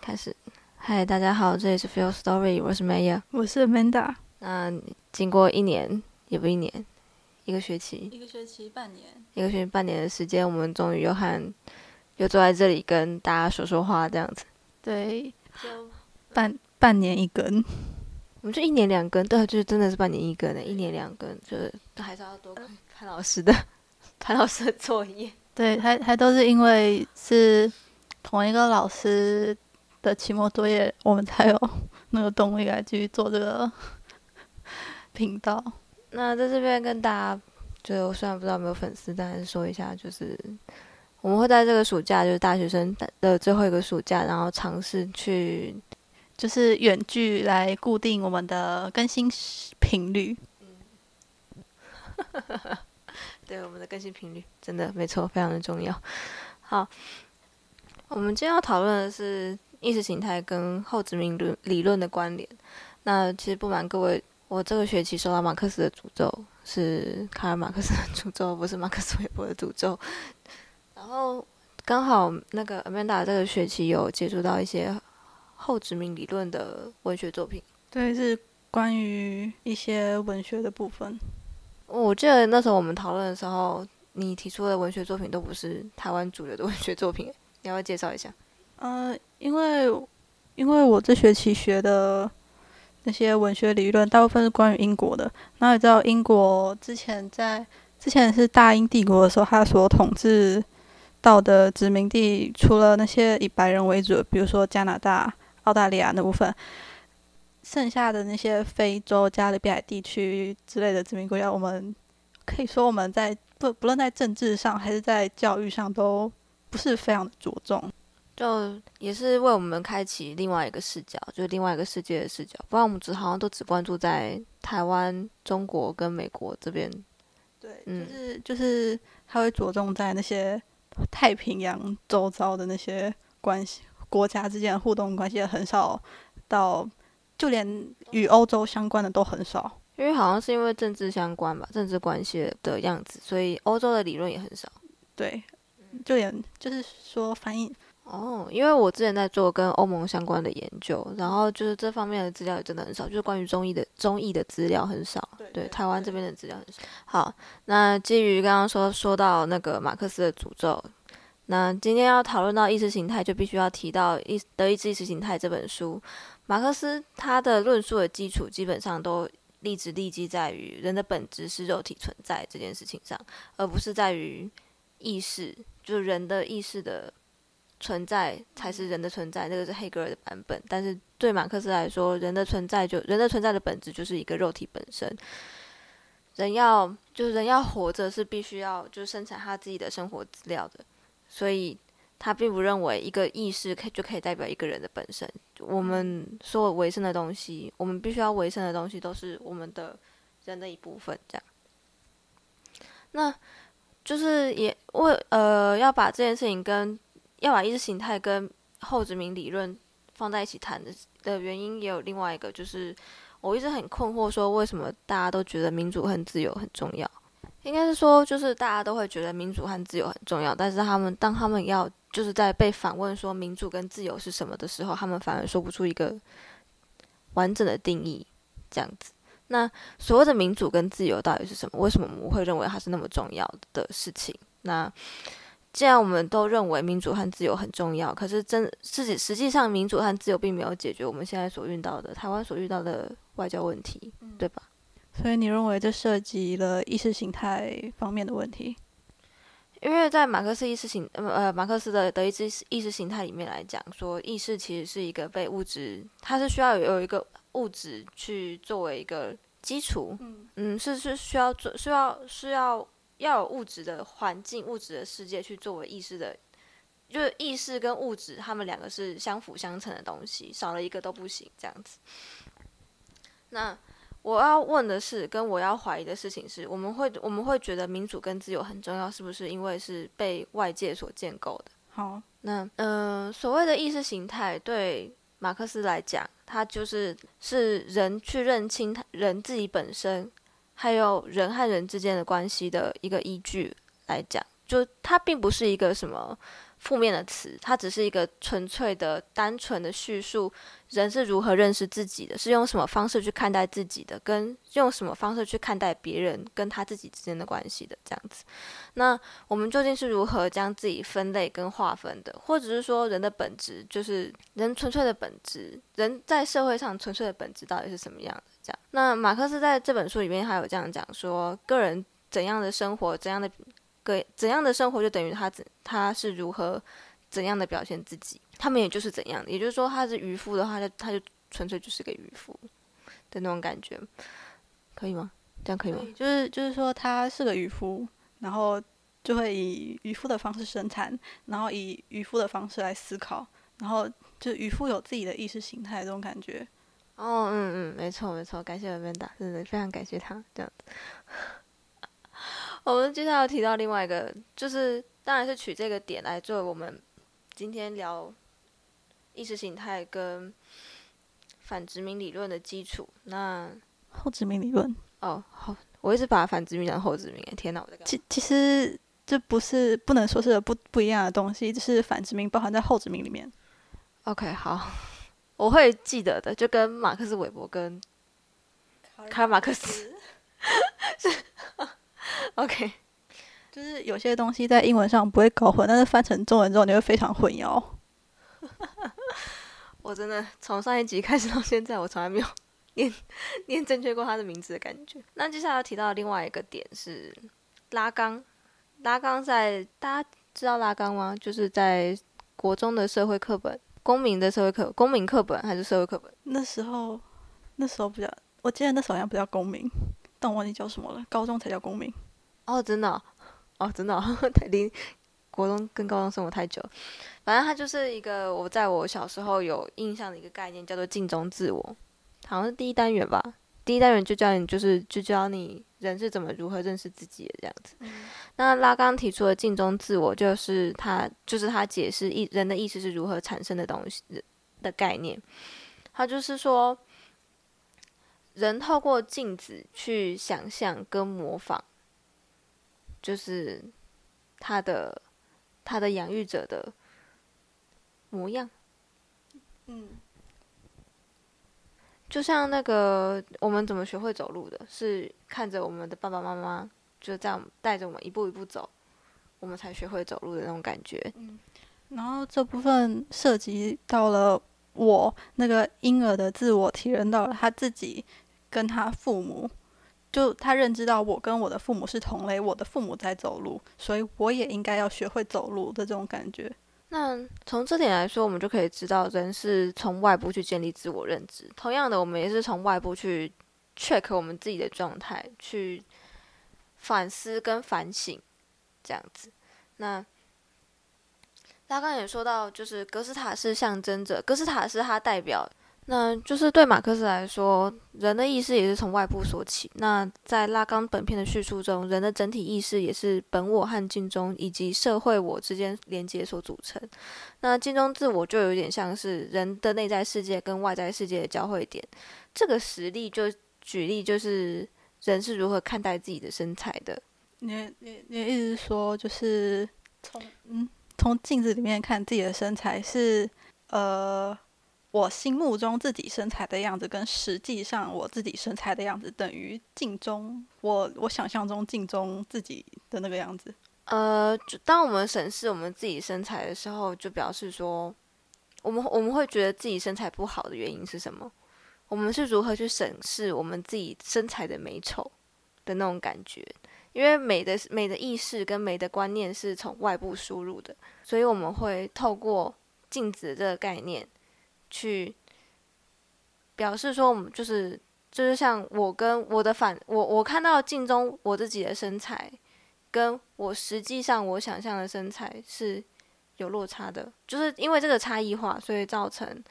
开始，嗨，大家好，这里是 Feel Story，我是 Maya，我是 Amanda。那经过一年，也不一年，一个学期，一个学期半年，一个学期半年的时间，我们终于又和又坐在这里跟大家说说话，这样子。对，就半半年一根，我们就一年两根，对，就是真的是半年一根的，一年两根，就是还是要多看潘老师的 潘老师的作业。对，还还都是因为是同一个老师的期末作业，我们才有 那个动力来继续做这个 频道。那在这边跟大家，就我虽然不知道有没有粉丝，但是说一下，就是我们会在这个暑假，就是大学生的最后一个暑假，然后尝试去，就是远距来固定我们的更新频率。对我们的更新频率，真的没错，非常的重要。好，我们今天要讨论的是意识形态跟后殖民论理论的关联。那其实不瞒各位，我这个学期受到马克思的诅咒，是卡尔马克思的诅咒，不是马克思韦伯的诅咒。然后刚好那个 Amanda 这个学期有接触到一些后殖民理论的文学作品，对，是关于一些文学的部分。我记得那时候我们讨论的时候，你提出的文学作品都不是台湾主流的文学作品，你要不要介绍一下？呃，因为因为我这学期学的那些文学理论，大部分是关于英国的。那你知道英国之前在之前是大英帝国的时候，它所统治到的殖民地，除了那些以白人为主，比如说加拿大、澳大利亚那部分。剩下的那些非洲、加勒比海地区之类的殖民国家，我们可以说我们在不不论在政治上还是在教育上，都不是非常的着重。就也是为我们开启另外一个视角，就是另外一个世界的视角。不然我们只好像都只关注在台湾、中国跟美国这边。对，就是就是他会着重在那些太平洋周遭的那些关系，国家之间的互动关系很少到。就连与欧洲相关的都很少，因为好像是因为政治相关吧，政治关系的样子，所以欧洲的理论也很少。对，就连就是说翻译哦，因为我之前在做跟欧盟相关的研究，然后就是这方面的资料也真的很少，就是关于中医的中医的资料很少。对，台湾这边的资料很少。好，那基于刚刚说说到那个马克思的诅咒，那今天要讨论到意识形态，就必须要提到《意德意志意识形态》这本书。马克思他的论述的基础基本上都立直立基在于人的本质是肉体存在这件事情上，而不是在于意识，就是人的意识的存在才是人的存在。这个是黑格尔的版本，但是对马克思来说，人的存在就人的存在的本质就是一个肉体本身。人要就是人要活着是必须要就是生产他自己的生活资料的，所以。他并不认为一个意识可就可以代表一个人的本身。我们所有维生的东西，我们必须要维生的东西，都是我们的人的一部分。这样，那就是也为呃要把这件事情跟要把意识形态跟后殖民理论放在一起谈的的原因，也有另外一个，就是我一直很困惑，说为什么大家都觉得民主和自由很重要？应该是说，就是大家都会觉得民主和自由很重要，但是他们当他们要就是在被反问说民主跟自由是什么的时候，他们反而说不出一个完整的定义。这样子，那所谓的民主跟自由到底是什么？为什么我们会认为它是那么重要的事情？那既然我们都认为民主和自由很重要，可是真自己实际上民主和自由并没有解决我们现在所遇到的台湾所遇到的外交问题，对吧？所以你认为这涉及了意识形态方面的问题？因为在马克思意识形呃呃马克思的德意志意识形态里面来讲，说意识其实是一个被物质，它是需要有一个物质去作为一个基础，嗯嗯，是是需要做需要需要要有物质的环境、物质的世界去作为意识的，就是意识跟物质，他们两个是相辅相成的东西，少了一个都不行，这样子。那。我要问的是，跟我要怀疑的事情是，我们会我们会觉得民主跟自由很重要，是不是因为是被外界所建构的？好，那嗯，所谓的意识形态对马克思来讲，它就是是人去认清他人自己本身，还有人和人之间的关系的一个依据来讲，就它并不是一个什么负面的词，它只是一个纯粹的、单纯的叙述人是如何认识自己的，是用什么方式去看待自己的，跟用什么方式去看待别人跟他自己之间的关系的这样子。那我们究竟是如何将自己分类跟划分的，或者是说人的本质，就是人纯粹的本质，人在社会上纯粹的本质到底是什么样的？这样。那马克思在这本书里面还有这样讲说，个人怎样的生活，怎样的。个怎样的生活就等于他怎他是如何怎样的表现自己，他们也就是怎样，也就是说他是渔夫的话，就他就纯粹就是个渔夫的那种感觉，可以吗？这样可以吗？就是就是说他是个渔夫，然后就会以渔夫的方式生产，然后以渔夫的方式来思考，然后就渔夫有自己的意识形态这种感觉。哦，嗯嗯，没错没错，感谢文文达，真的非常感谢他这样子。我们接下来提到另外一个，就是当然是取这个点来作为我们今天聊意识形态跟反殖民理论的基础。那后殖民理论？哦，好，我一直把反殖民讲后殖民。天哪，我在其其实这不是不能说是不不一样的东西，就是反殖民包含在后殖民里面。OK，好，我会记得的，就跟马克思韦伯跟卡尔马克思是。OK，就是有些东西在英文上不会搞混，但是翻成中文之后你会非常混淆。我真的从上一集开始到现在，我从来没有 念念正确过他的名字的感觉。那接下来要提到另外一个点是拉缸，拉缸在大家知道拉缸吗？就是在国中的社会课本、公民的社会课、公民课本还是社会课本？那时候那时候不叫，我记得那时候好像不叫公民，但我忘记叫什么了。高中才叫公民。哦，真的，哦，真的，太离国中跟高中生活太久。反正它就是一个我在我小时候有印象的一个概念，叫做镜中自我，好像是第一单元吧。第一单元就教你，就是就教你人是怎么如何认识自己的这样子。那拉刚提出的镜中自我，就是他就是他解释意人的意识是如何产生的东西的概念。他就是说，人透过镜子去想象跟模仿。就是他的他的养育者的模样，嗯，就像那个我们怎么学会走路的，是看着我们的爸爸妈妈就这样带着我们一步一步走，我们才学会走路的那种感觉。嗯，然后这部分涉及到了我那个婴儿的自我提升到了他自己跟他父母。就他认知到我跟我的父母是同类，我的父母在走路，所以我也应该要学会走路的这种感觉。那从这点来说，我们就可以知道，人是从外部去建立自我认知。同样的，我们也是从外部去 check 我们自己的状态，去反思跟反省这样子。那他刚也说到，就是格斯塔是象征着，格斯塔是他代表。那就是对马克思来说，人的意识也是从外部说起。那在拉冈本片的叙述中，人的整体意识也是本我和镜中以及社会我之间连接所组成。那镜中自我就有点像是人的内在世界跟外在世界的交汇点。这个实例就举例，就是人是如何看待自己的身材的。你你你意思说，就是从嗯从镜子里面看自己的身材是呃。我心目中自己身材的样子，跟实际上我自己身材的样子，等于镜中我我想象中镜中自己的那个样子。呃，当我们审视我们自己身材的时候，就表示说，我们我们会觉得自己身材不好的原因是什么？我们是如何去审视我们自己身材的美丑的那种感觉？因为美的美的意识跟美的观念是从外部输入的，所以我们会透过镜子这个概念。去表示说，我们就是就是像我跟我的反我我看到镜中我自己的身材，跟我实际上我想象的身材是有落差的，就是因为这个差异化，所以造成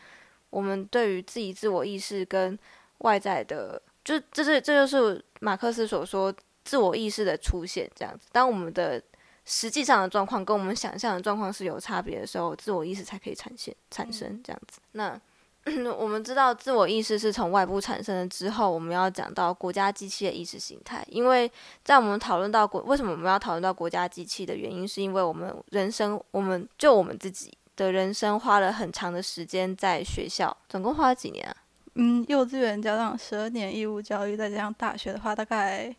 我们对于自己自我意识跟外在的，就这是这就是马克思所说自我意识的出现这样子。当我们的实际上的状况跟我们想象的状况是有差别的时候，自我意识才可以产现产生这样子。那 我们知道自我意识是从外部产生的之后，我们要讲到国家机器的意识形态。因为在我们讨论到国为什么我们要讨论到国家机器的原因，是因为我们人生，我们就我们自己的人生花了很长的时间在学校，总共花了几年啊？嗯，幼稚园加上十二年义务教育，再加上大学的话，大概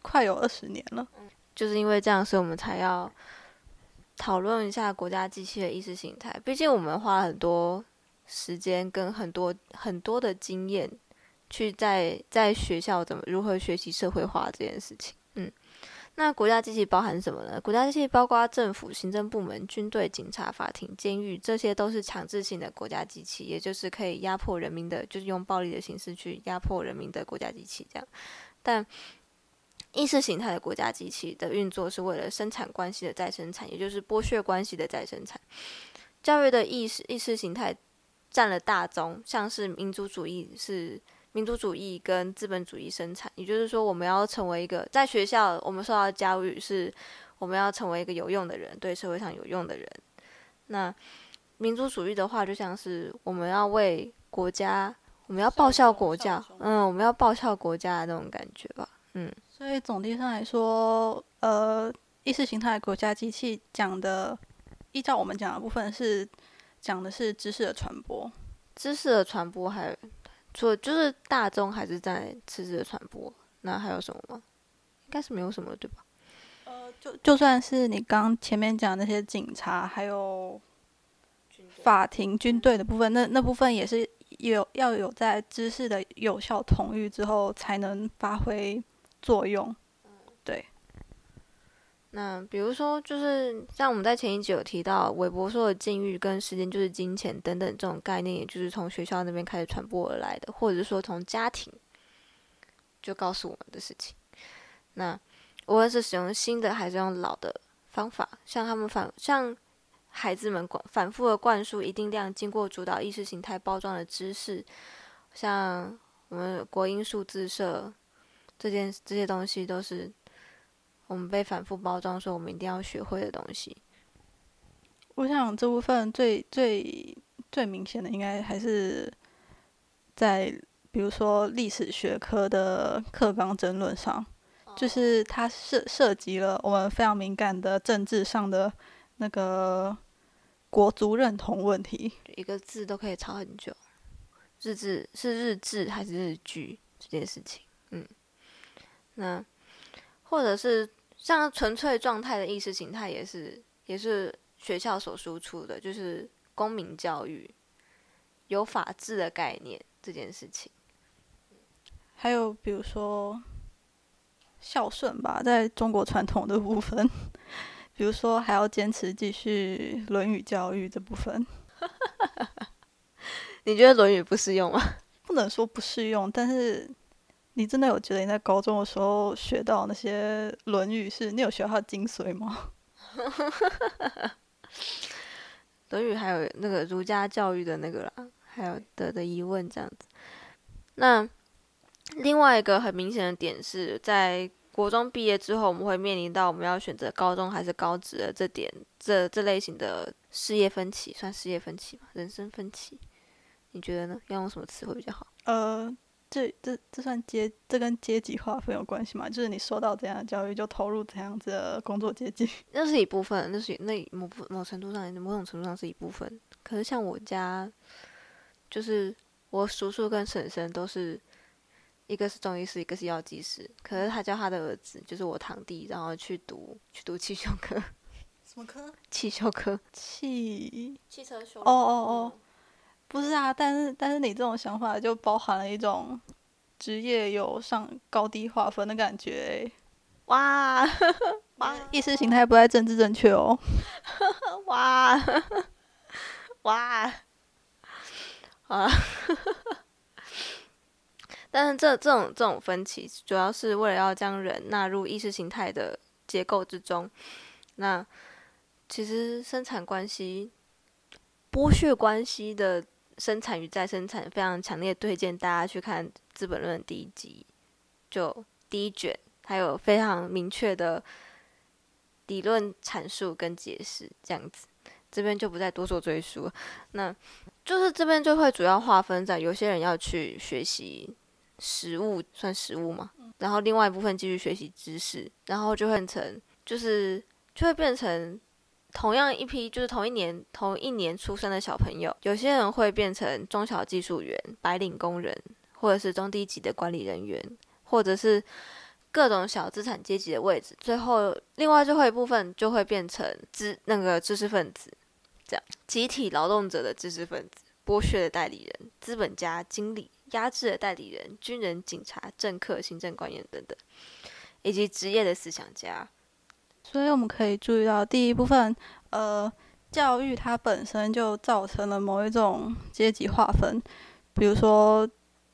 快有二十年了。就是因为这样，所以我们才要讨论一下国家机器的意识形态。毕竟我们花了很多。时间跟很多很多的经验，去在在学校怎么如何学习社会化这件事情。嗯，那国家机器包含什么呢？国家机器包括政府、行政部门、军队、警察、法庭、监狱，这些都是强制性的国家机器，也就是可以压迫人民的，就是用暴力的形式去压迫人民的国家机器。这样，但意识形态的国家机器的运作是为了生产关系的再生产，也就是剥削关系的再生产。教育的意识意识形态。占了大宗，像是民族主义是民族主义跟资本主义生产，也就是说，我们要成为一个在学校我们受到教育是，我们要成为一个有用的人，对社会上有用的人。那民族主义的话，就像是我们要为国家，我们要报效国家，嗯，我们要报效国家的那种感觉吧，嗯。所以总体上来说，呃，意识形态国家机器讲的，依照我们讲的部分是。讲的是知识的传播，知识的传播还除了就是大众还是在知识的传播，那还有什么吗？应该是没有什么，对吧？呃，就就算是你刚前面讲那些警察，还有法庭、军队的部分，那那部分也是有要有在知识的有效统御之后才能发挥作用。对。那比如说，就是像我们在前一集有提到，韦伯说的禁欲跟时间就是金钱等等这种概念，也就是从学校那边开始传播而来的，或者是说从家庭就告诉我们的事情。那无论是使用新的还是用老的方法，像他们反像孩子们反反复的灌输一定量经过主导意识形态包装的知识，像我们国英数字社这件这些东西都是。我们被反复包装说我们一定要学会的东西。我想这部分最最最明显的，应该还是在比如说历史学科的课纲争论上，就是它涉涉及了我们非常敏感的政治上的那个国族认同问题。一个字都可以吵很久，日志是日志还是日剧这件事情？嗯，那或者是。像纯粹状态的意识形态也是，也是学校所输出的，就是公民教育、有法治的概念这件事情。还有比如说孝顺吧，在中国传统的部分，比如说还要坚持继续《论语》教育这部分。你觉得《论语》不适用吗？不能说不适用，但是。你真的有觉得你在高中的时候学到那些《论语》是？你有学到它精髓吗？《论语》还有那个儒家教育的那个啦，还有的的疑问这样子。那另外一个很明显的点是在国中毕业之后，我们会面临到我们要选择高中还是高职的这点，这这类型的事业分歧，算事业分歧吗？人生分歧？你觉得呢？要用什么词汇比较好？呃。这这这算阶这跟阶级划分有关系吗？就是你受到怎样的教育，就投入怎样子的工作阶级。那是一部分，那是那某部某程度上，某种程度上是一部分。可是像我家，就是我叔叔跟婶婶都是，一个是中医师，一个是药剂师。可是他叫他的儿子，就是我堂弟，然后去读去读汽修科。什么科？汽修科。汽汽车修。哦哦哦。不是啊，但是但是你这种想法就包含了一种职业有上高低划分的感觉，哇 哇，意识形态不太政治正确哦，哇哇啊！但是这这种这种分歧，主要是为了要将人纳入意识形态的结构之中。那其实生产关系、剥削关系的。生产与再生产非常强烈，推荐大家去看《资本论》第一集，就第一卷，还有非常明确的理论阐述跟解释，这样子，这边就不再多做赘述。那就是这边就会主要划分在有些人要去学习实物，算实物嘛，然后另外一部分继续学习知识，然后就会变成就是就会变成同样一批就是同一年同一年出生的小朋友，有些人会变成中小技术员、白领工人，或者是中低级的管理人员，或者是各种小资产阶级的位置，最后另外最后一部分就会变成知那个知识分子。这样，集体劳动者的知识分子、剥削的代理人、资本家、经理、压制的代理人、军人、警察、政客、行政官员等等，以及职业的思想家。所以我们可以注意到，第一部分，呃，教育它本身就造成了某一种阶级划分，比如说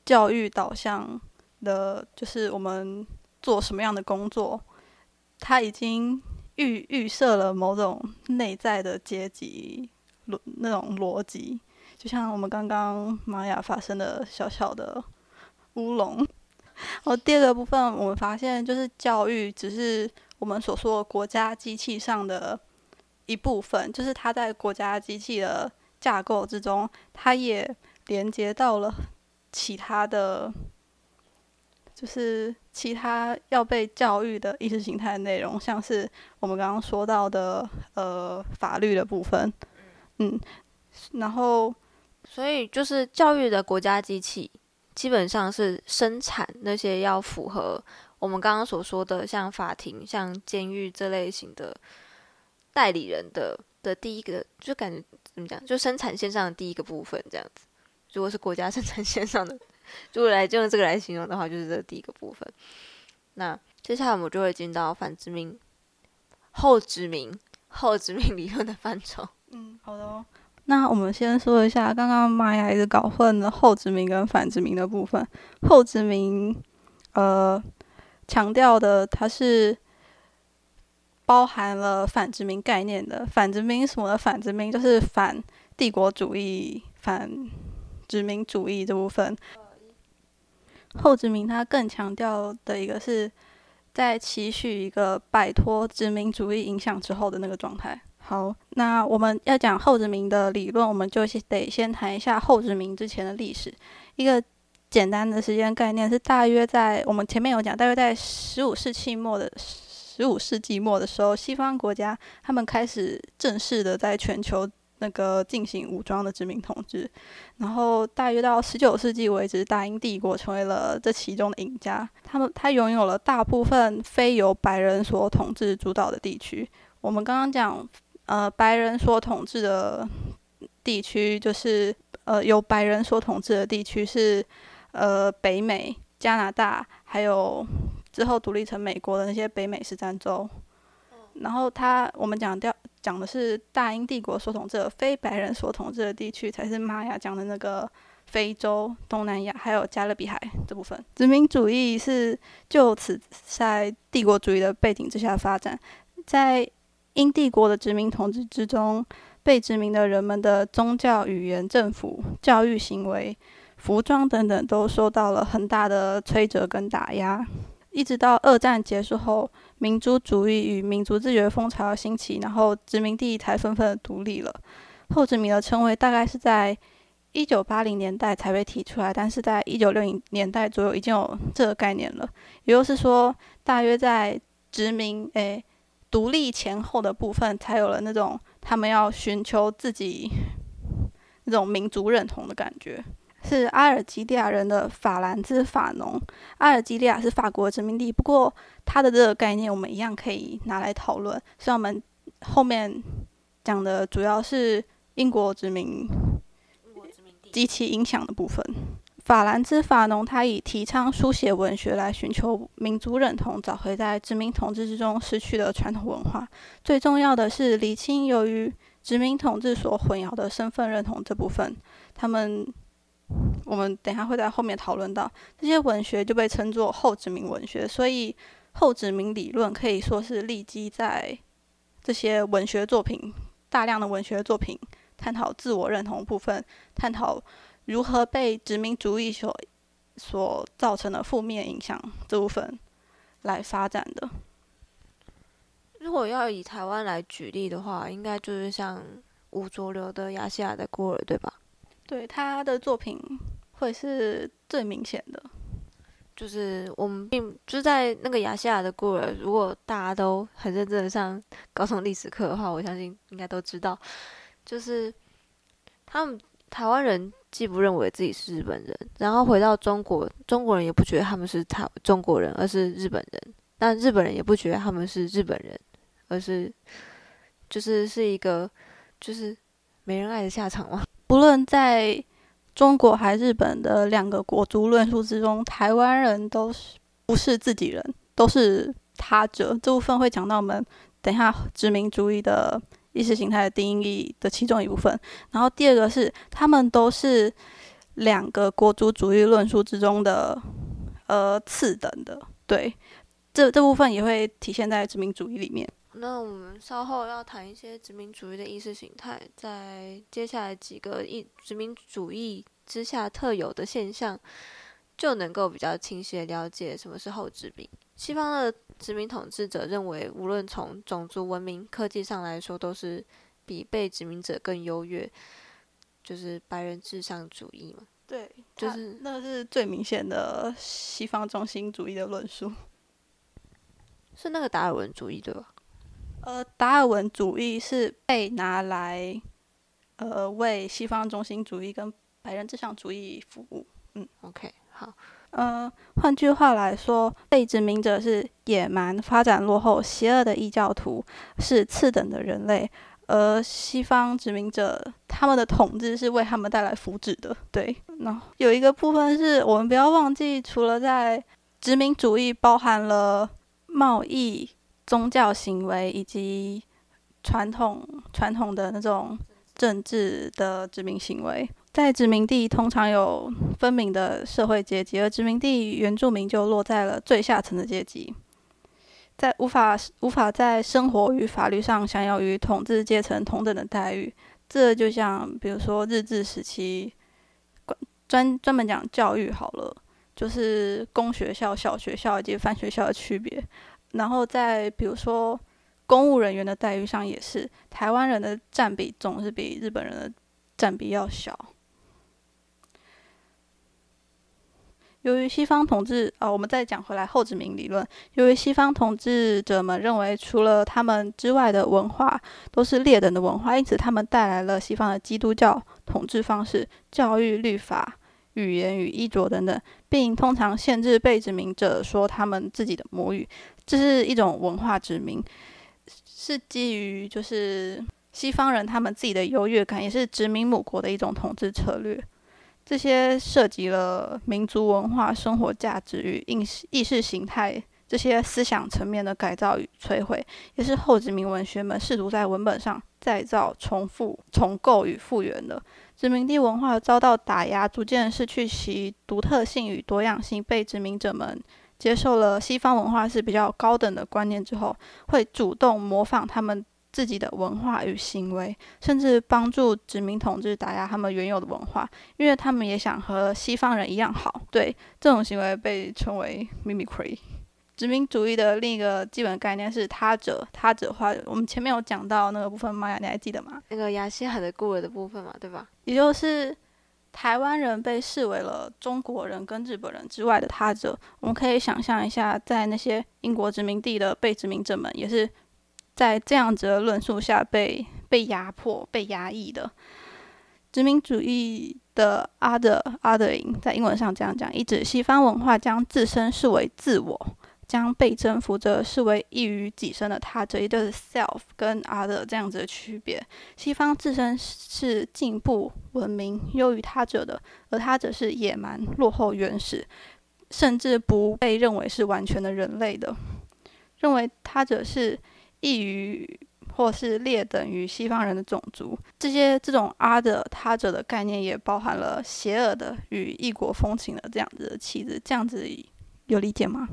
教育导向的，就是我们做什么样的工作，它已经。预预设了某种内在的阶级逻那种逻辑，就像我们刚刚玛雅发生的小小的乌龙。然后第二个部分，我们发现就是教育只是我们所说的国家机器上的一部分，就是它在国家机器的架构之中，它也连接到了其他的。就是其他要被教育的意识形态内容，像是我们刚刚说到的呃法律的部分，嗯，然后所以就是教育的国家机器基本上是生产那些要符合我们刚刚所说的像法庭、像监狱这类型的代理人的的第一个，就感觉怎么讲，就生产线上的第一个部分这样子。如果是国家 生产线上的。如果来就用这个来形容的话，就是这第一个部分。那接下来我们就会进到反殖民、后殖民、后殖民理论的范畴。嗯，好的哦。那我们先说一下，刚刚玛雅一直搞混了后殖民跟反殖民的部分。后殖民，呃，强调的它是包含了反殖民概念的。反殖民什么的？反殖民就是反帝国主义、反殖民主义这部分。后殖民，它更强调的一个是在期许一个摆脱殖民主义影响之后的那个状态。好，那我们要讲后殖民的理论，我们就得先谈一下后殖民之前的历史。一个简单的时间概念是，大约在我们前面有讲，大约在十五世纪末的十五世纪末的时候，西方国家他们开始正式的在全球。那个进行武装的殖民统治，然后大约到十九世纪为止，大英帝国成为了这其中的赢家。他们他拥有了大部分非由白人所统治主导的地区。我们刚刚讲，呃，白人所统治的地区就是呃由白人所统治的地区是呃北美、加拿大，还有之后独立成美国的那些北美十三州。然后他我们讲掉。讲的是大英帝国所统治的非白人所统治的地区，才是玛雅讲的那个非洲、东南亚还有加勒比海这部分。殖民主义是就此在帝国主义的背景之下发展，在英帝国的殖民统治之中，被殖民的人们的宗教、语言、政府、教育行为、服装等等，都受到了很大的摧折跟打压。一直到二战结束后，民族主义与民族自觉风潮兴起，然后殖民地才纷纷独立了。后殖民的称谓大概是在一九八零年代才被提出来，但是在一九六零年代左右已经有这个概念了。也就是说，大约在殖民诶独立前后的部分，才有了那种他们要寻求自己那种民族认同的感觉。是阿尔及利亚人的法兰兹法农。阿尔及利亚是法国殖民地，不过它的这个概念我们一样可以拿来讨论。所以我们后面讲的主要是英国殖民及其影响的部分。法兰兹法农他以提倡书写文学来寻求民族认同，找回在殖民统治之中失去的传统文化。最重要的是理清由于殖民统治所混淆的身份认同这部分，他们。我们等下会在后面讨论到这些文学就被称作后殖民文学，所以后殖民理论可以说是立基在这些文学作品大量的文学作品探讨自我认同部分，探讨如何被殖民主义所所造成的负面影响这部分来发展的。如果要以台湾来举例的话，应该就是像吴浊流的《亚细亚的孤儿》，对吧？对他的作品会是最明显的。就是我们并就在那个亚细亚的孤儿，如果大家都很认真的上高中历史课的话，我相信应该都知道，就是他们台湾人既不认为自己是日本人，然后回到中国，中国人也不觉得他们是台中国人，而是日本人，但日本人也不觉得他们是日本人，而是就是是一个就是没人爱的下场吗？不论在。中国还日本的两个国族论述之中，台湾人都是不是自己人，都是他者。这部分会讲到我们等一下殖民主义的意识形态的定义的其中一部分。然后第二个是，他们都是两个国族主义论述之中的呃次等的。对，这这部分也会体现在殖民主义里面。那我们稍后要谈一些殖民主义的意识形态，在接下来几个一殖民主义之下特有的现象，就能够比较清晰的了解什么是后殖民。西方的殖民统治者认为，无论从种族、文明、科技上来说，都是比被殖民者更优越，就是白人至上主义嘛。对，就是那是最明显的西方中心主义的论述，是那个达尔文主义对吧？呃，达尔文主义是被拿来，呃，为西方中心主义跟白人至上主义服务。嗯，OK，好。呃，换句话来说，被殖民者是野蛮、发展落后、邪恶的异教徒，是次等的人类；而西方殖民者他们的统治是为他们带来福祉的。对，那有一个部分是我们不要忘记，除了在殖民主义包含了贸易。宗教行为以及传统传统的那种政治的殖民行为，在殖民地通常有分明的社会阶级，而殖民地原住民就落在了最下层的阶级，在无法无法在生活与法律上享有与统治阶层同等的待遇。这就像比如说日治时期，专专门讲教育好了，就是公学校、小学校以及泛学校的区别。然后在比如说公务人员的待遇上，也是台湾人的占比总是比日本人的占比要小。由于西方统治，啊，我们再讲回来后殖民理论。由于西方统治者们认为，除了他们之外的文化都是劣等的文化，因此他们带来了西方的基督教统治方式、教育、律法、语言与衣着等等，并通常限制被殖民者说他们自己的母语。这是一种文化殖民，是基于就是西方人他们自己的优越感，也是殖民母国的一种统治策略。这些涉及了民族文化、生活价值与意识意识形态这些思想层面的改造与摧毁，也是后殖民文学们试图在文本上再造、重复、重构与复原的。殖民地文化遭到打压，逐渐失去其独特性与多样性，被殖民者们。接受了西方文化是比较高等的观念之后，会主动模仿他们自己的文化与行为，甚至帮助殖民统治打压他们原有的文化，因为他们也想和西方人一样好。对这种行为被称为 mimicry。殖民主义的另一个基本概念是他者，他者化。我们前面有讲到那个部分，玛雅你还记得吗？那个亚西海的孤儿的部分嘛，对吧？也就是。台湾人被视为了中国人跟日本人之外的他者，我们可以想象一下，在那些英国殖民地的被殖民者们，也是在这样子的论述下被被压迫、被压抑的。殖民主义的 other othering 在英文上这样讲，意指西方文化将自身视为自我。将被征服者视为异于己身的他者，也就是 self 跟 other 这样子的区别。西方自身是进步、文明、优于他者的，而他者是野蛮、落后、原始，甚至不被认为是完全的人类的。认为他者是异于或是劣等于西方人的种族。这些这种 other 他者的概念，也包含了邪恶的与异国风情的这样子的气质。这样子有理解吗？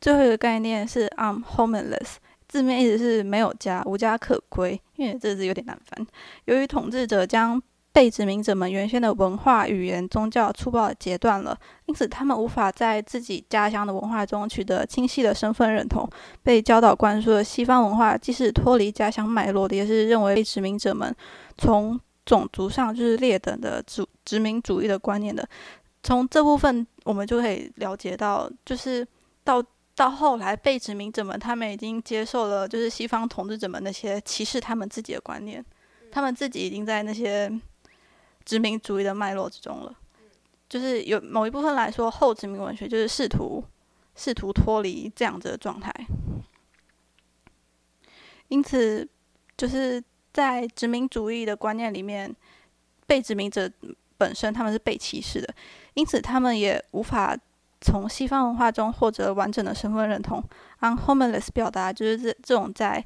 最后一个概念是 I'm homeless，字面意思是没有家、无家可归。因为这字有点难翻。由于统治者将被殖民者们原先的文化、语言、宗教粗暴截断了，因此他们无法在自己家乡的文化中取得清晰的身份认同。被教导灌输的西方文化，既是脱离家乡脉络的，也是认为被殖民者们从种族上就是劣等的殖殖民主义的观念的。从这部分我们就可以了解到，就是到到后来被殖民者们，他们已经接受了就是西方统治者们那些歧视他们自己的观念，他们自己已经在那些殖民主义的脉络之中了。就是有某一部分来说，后殖民文学就是试图试图脱离这样子的状态。因此，就是在殖民主义的观念里面，被殖民者本身他们是被歧视的，因此他们也无法从西方文化中获得完整的身份认同。按 homeless 表达就是这这种在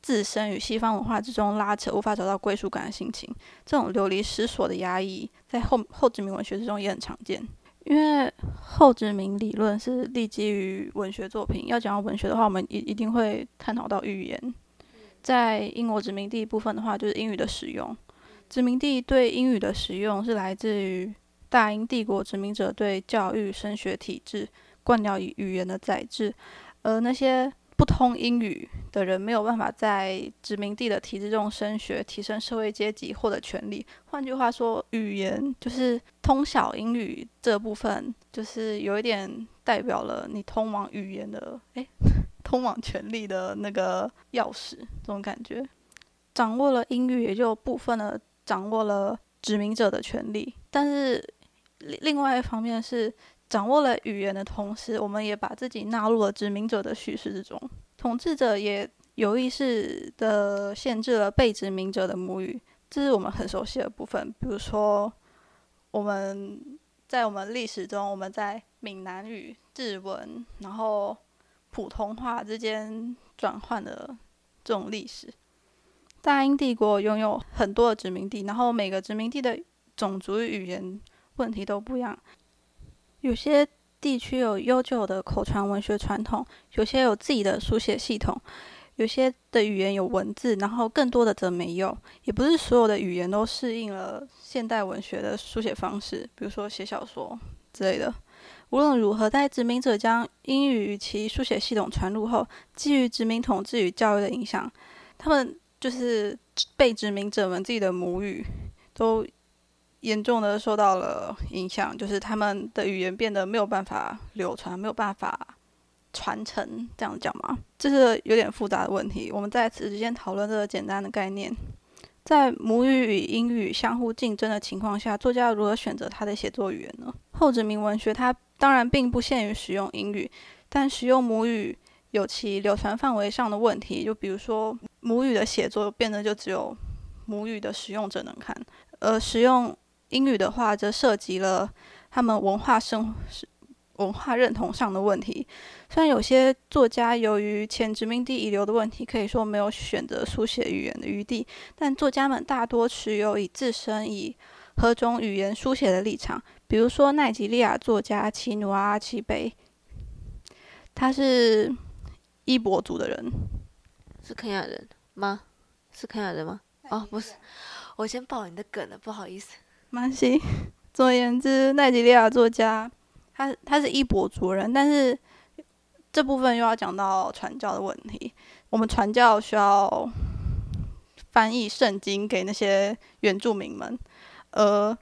自身与西方文化之中拉扯，无法找到归属感的心情。这种流离失所的压抑，在后后殖民文学之中也很常见。因为后殖民理论是立基于文学作品，要讲到文学的话，我们一一定会探讨到语言。在英国殖民地部分的话，就是英语的使用。殖民地对英语的使用是来自于大英帝国殖民者对教育升学体制灌掉语言的宰制，而那些不通英语的人没有办法在殖民地的体制中升学、提升社会阶级、获得权利。换句话说，语言就是通晓英语这部分，就是有一点代表了你通往语言的诶。通往权力的那个钥匙，这种感觉，掌握了英语，也就部分的掌握了殖民者的权利。但是另外一方面是，掌握了语言的同时，我们也把自己纳入了殖民者的叙事之中。统治者也有意识的限制了被殖民者的母语，这是我们很熟悉的部分。比如说，我们在我们历史中，我们在闽南语、日文，然后。普通话之间转换的这种历史，大英帝国拥有很多的殖民地，然后每个殖民地的种族语言问题都不一样。有些地区有悠久的口传文学传统，有些有自己的书写系统，有些的语言有文字，然后更多的则没有。也不是所有的语言都适应了现代文学的书写方式，比如说写小说之类的。无论如何，在殖民者将英语与其书写系统传入后，基于殖民统治与教育的影响，他们就是被殖民者们自己的母语都严重的受到了影响，就是他们的语言变得没有办法流传，没有办法传承，这样讲吗？这是有点复杂的问题。我们在此之间讨论这个简单的概念。在母语与英语相互竞争的情况下，作家如何选择他的写作语言呢？后殖民文学它当然并不限于使用英语，但使用母语有其流传范围上的问题。就比如说，母语的写作变得就只有母语的使用者能看，而使用英语的话，则涉及了他们文化生文化认同上的问题。虽然有些作家由于前殖民地遗留的问题，可以说没有选择书写语言的余地，但作家们大多持有以自身以何种语言书写的立场。比如说，奈及利亚作家奇努阿奇贝，他是伊博族的人，是肯亚人吗？是肯亚人吗？哦，不是，我先爆你的梗了，不好意思。蛮新。总而言之，奈吉利亚作家，他他是伊博族人，但是。这部分又要讲到传教的问题。我们传教需要翻译圣经给那些原住民们，而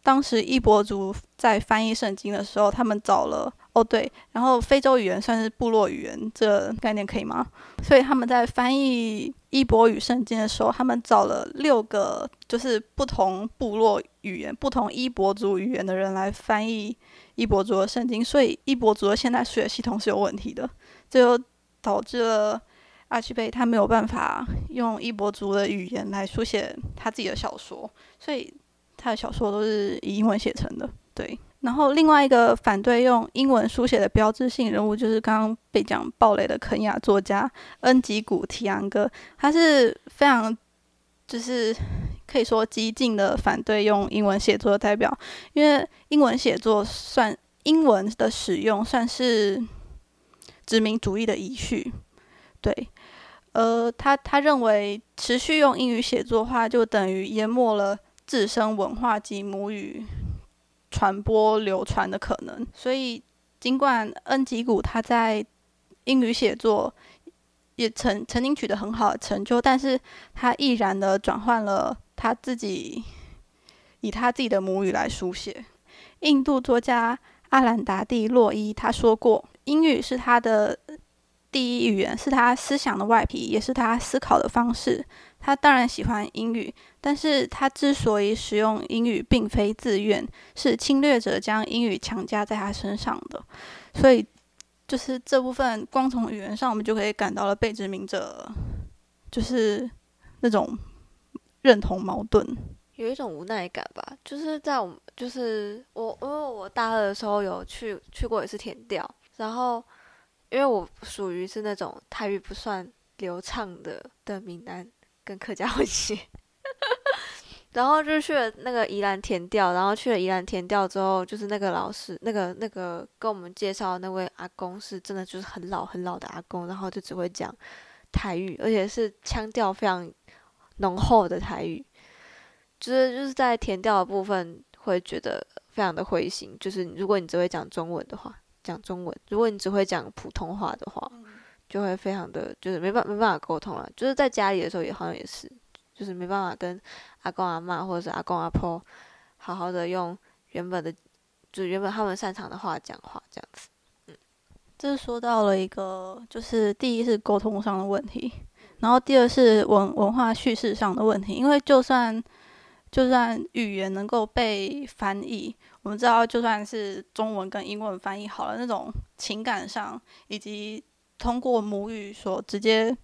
当时伊博族在翻译圣经的时候，他们找了哦对，然后非洲语言算是部落语言，这概念可以吗？所以他们在翻译伊博语圣经的时候，他们找了六个就是不同部落语言、不同伊博族语言的人来翻译。伊博族的圣经，所以伊博族的现代数学系统是有问题的，这就导致了阿奇贝他没有办法用伊博族的语言来书写他自己的小说，所以他的小说都是以英文写成的。对，然后另外一个反对用英文书写的标志性人物，就是刚刚被讲暴雷的肯雅作家恩吉古提昂哥，他是非常就是。可以说激进的反对用英文写作的代表，因为英文写作算英文的使用算是殖民主义的遗绪，对，呃，他他认为持续用英语写作的话，就等于淹没了自身文化及母语传播流传的可能。所以，尽管恩吉古他在英语写作也曾曾经取得很好的成就，但是他毅然的转换了。他自己以他自己的母语来书写。印度作家阿兰达蒂洛伊他说过，英语是他的第一语言，是他思想的外皮，也是他思考的方式。他当然喜欢英语，但是他之所以使用英语，并非自愿，是侵略者将英语强加在他身上的。所以，就是这部分，光从语言上，我们就可以感到了被殖民者就是那种认同矛盾，有一种无奈感吧。就是在我们，就是我，因为我大二的时候有去去过一次填调，然后因为我属于是那种泰语不算流畅的的闽南。跟客家 混血，然后就去了那个宜兰填调，然后去了宜兰填调之后，就是那个老师，那个那个跟我们介绍那位阿公是真的就是很老很老的阿公，然后就只会讲台语，而且是腔调非常浓厚的台语，就是就是在填调的部分会觉得非常的灰心，就是如果你只会讲中文的话，讲中文；如果你只会讲普通话的话。就会非常的，就是没办没办法沟通了。就是在家里的时候也好像也是，就是没办法跟阿公阿妈或者是阿公阿婆好好的用原本的，就原本他们擅长的话讲话这样子。嗯，这是说到了一个，就是第一是沟通上的问题，然后第二是文文化叙事上的问题。因为就算就算语言能够被翻译，我们知道就算是中文跟英文翻译好了，那种情感上以及通过母语所直接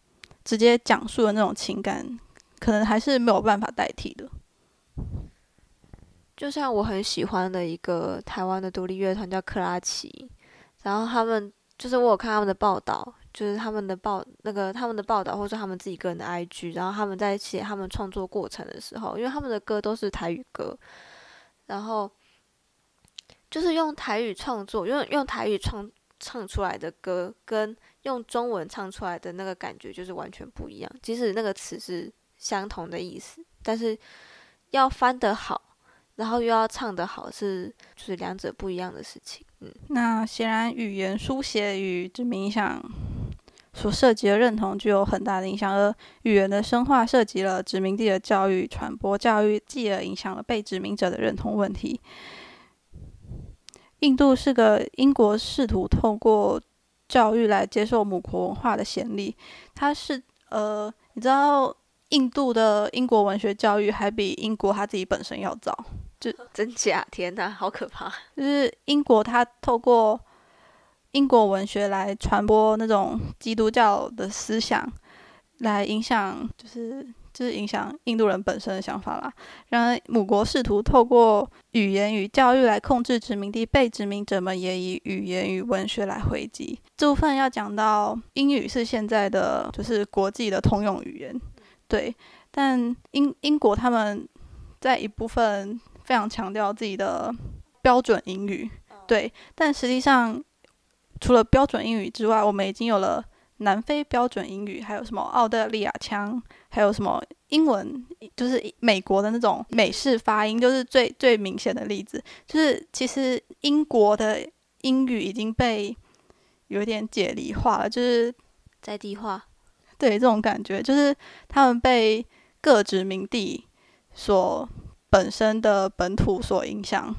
直接讲述的那种情感，可能还是没有办法代替的。就像我很喜欢的一个台湾的独立乐团叫克拉奇，然后他们就是我有看他们的报道，就是他们的报那个他们的报道，或者他们自己个人的 IG，然后他们在写他们创作过程的时候，因为他们的歌都是台语歌，然后就是用台语创作，用用台语创唱出来的歌跟。用中文唱出来的那个感觉就是完全不一样，即使那个词是相同的意思，但是要翻得好，然后又要唱得好，是就是两者不一样的事情。嗯，那显然语言书写与殖民影响所涉及的认同具有很大的影响，而语言的深化涉及了殖民地的教育传播教育，继而影响了被殖民者的认同问题。印度是个英国试图透过教育来接受母国文化的先例，它是呃，你知道印度的英国文学教育还比英国他自己本身要早，就真假？天哪，好可怕！就是英国它透过英国文学来传播那种基督教的思想，来影响，就是。是影响印度人本身的想法啦。然而，母国试图透过语言与教育来控制殖民地，被殖民者们也以语言与文学来回击。这部分要讲到英语是现在的就是国际的通用语言，对。但英英国他们在一部分非常强调自己的标准英语，对。但实际上，除了标准英语之外，我们已经有了。南非标准英语，还有什么澳大利亚腔，还有什么英文，就是美国的那种美式发音，就是最最明显的例子。就是其实英国的英语已经被有点解离化了，就是在地化。对，这种感觉就是他们被各殖民地所本身的本土所影响，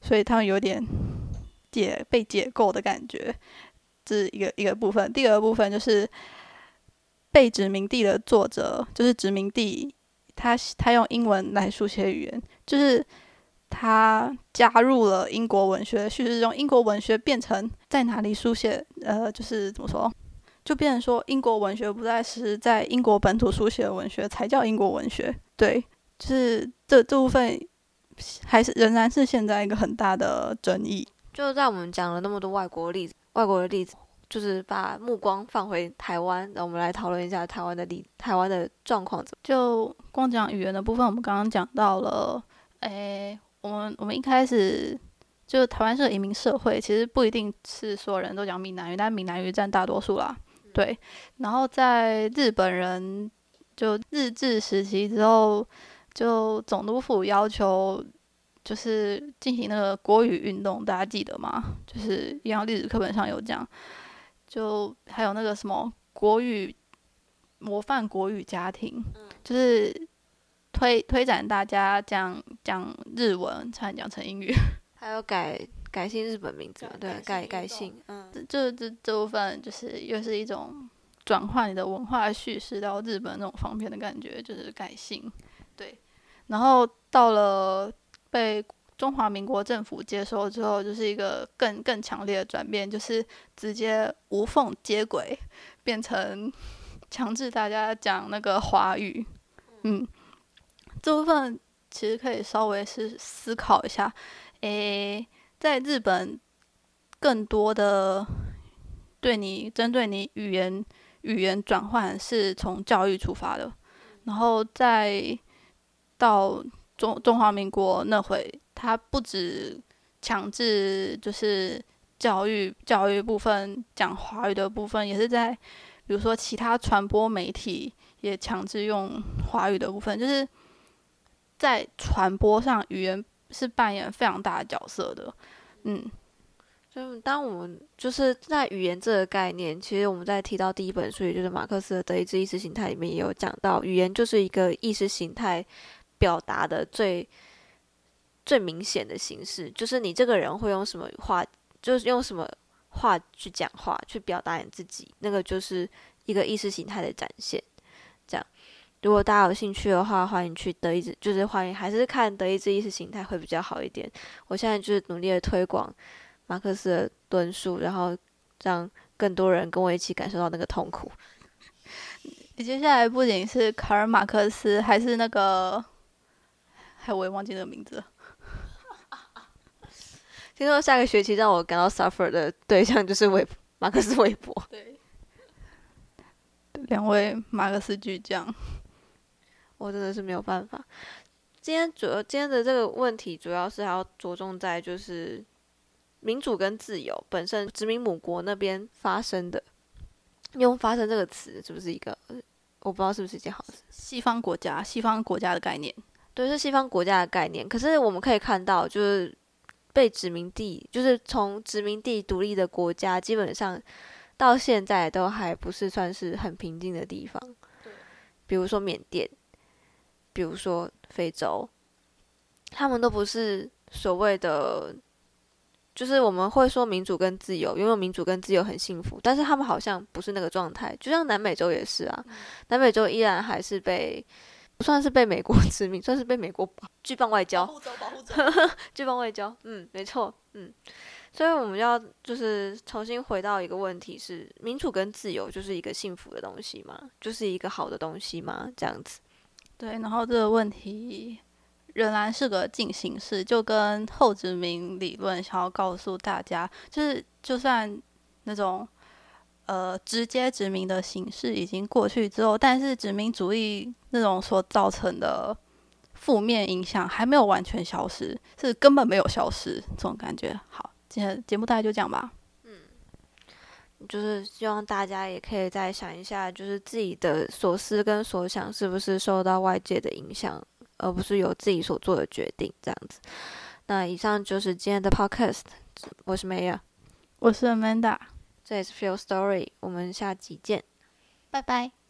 所以他们有点解被解构的感觉。这是一个一个部分，第二个部分就是被殖民地的作者，就是殖民地，他他用英文来书写语言，就是他加入了英国文学叙事中，英国文学变成在哪里书写，呃，就是怎么说，就变成说英国文学不再是在英国本土书写文学才叫英国文学，对，就是这这部分还是仍然是现在一个很大的争议。就在我们讲了那么多外国例子。外国的例子，就是把目光放回台湾，那我们来讨论一下台湾的理，台湾的状况？就光讲语言的部分，我们刚刚讲到了，诶，我们我们一开始就台湾是个移民社会，其实不一定是所有人都讲闽南语，但闽南语占大多数啦。对，然后在日本人就日治时期之后，就总督府要求。就是进行那个国语运动，大家记得吗？就是一样历史课本上有讲，就还有那个什么国语模范国语家庭，就是推推展大家讲讲日文，差点讲成英语，还有改改姓日本名字嘛？对，改改姓，嗯，这这这部分就是又是一种转换你的文化叙事到日本那种方便的感觉，就是改姓，对。然后到了被中华民国政府接收之后，就是一个更更强烈的转变，就是直接无缝接轨，变成强制大家讲那个华语，嗯。这部分其实可以稍微是思考一下，诶，在日本更多的对你针对你语言语言转换是从教育出发的，然后再到中中华民国那会，它不止强制就是教育教育部分讲华语的部分，也是在比如说其他传播媒体也强制用华语的部分，就是。在传播上，语言是扮演非常大的角色的。嗯，就当我们就是在语言这个概念，其实我们在提到第一本书，也就是马克思的《德意志意识形态》里面也有讲到，语言就是一个意识形态表达的最最明显的形式，就是你这个人会用什么话，就是用什么话去讲话，去表达你自己，那个就是一个意识形态的展现。这样。如果大家有兴趣的话，欢迎去德意志，就是欢迎还是看德意志意识形态会比较好一点。我现在就是努力的推广马克思的论述，然后让更多人跟我一起感受到那个痛苦。接下来不仅是卡尔马克思，还是那个，还我也忘记那个名字了。听说下个学期让我感到 suffer 的对象就是韦马克思韦伯。对，两位马克思巨匠。我真的是没有办法。今天主要今天的这个问题，主要是还要着重在就是民主跟自由本身，殖民母国那边发生的。用“发生”这个词，是不是一个我不知道是不是一件好事？西方国家，西方国家的概念，对，是西方国家的概念。可是我们可以看到，就是被殖民地，就是从殖民地独立的国家，基本上到现在都还不是算是很平静的地方。比如说缅甸。比如说非洲，他们都不是所谓的，就是我们会说民主跟自由，拥有民主跟自由很幸福，但是他们好像不是那个状态。就像南美洲也是啊，南美洲依然还是被不算是被美国殖民，算是被美国巨棒外交，巨棒外交，嗯，没错，嗯，所以我们要就是重新回到一个问题：是民主跟自由就是一个幸福的东西吗？就是一个好的东西吗？这样子。对，然后这个问题仍然是个进行式，就跟后殖民理论想要告诉大家，就是就算那种呃直接殖民的形式已经过去之后，但是殖民主义那种所造成的负面影响还没有完全消失，是根本没有消失这种感觉。好，今天节目大概就这样吧。就是希望大家也可以再想一下，就是自己的所思跟所想是不是受到外界的影响，而不是由自己所做的决定这样子。那以上就是今天的 podcast，我是 Maya，我是 Amanda，这也是 Feel Story，我们下集见，拜拜。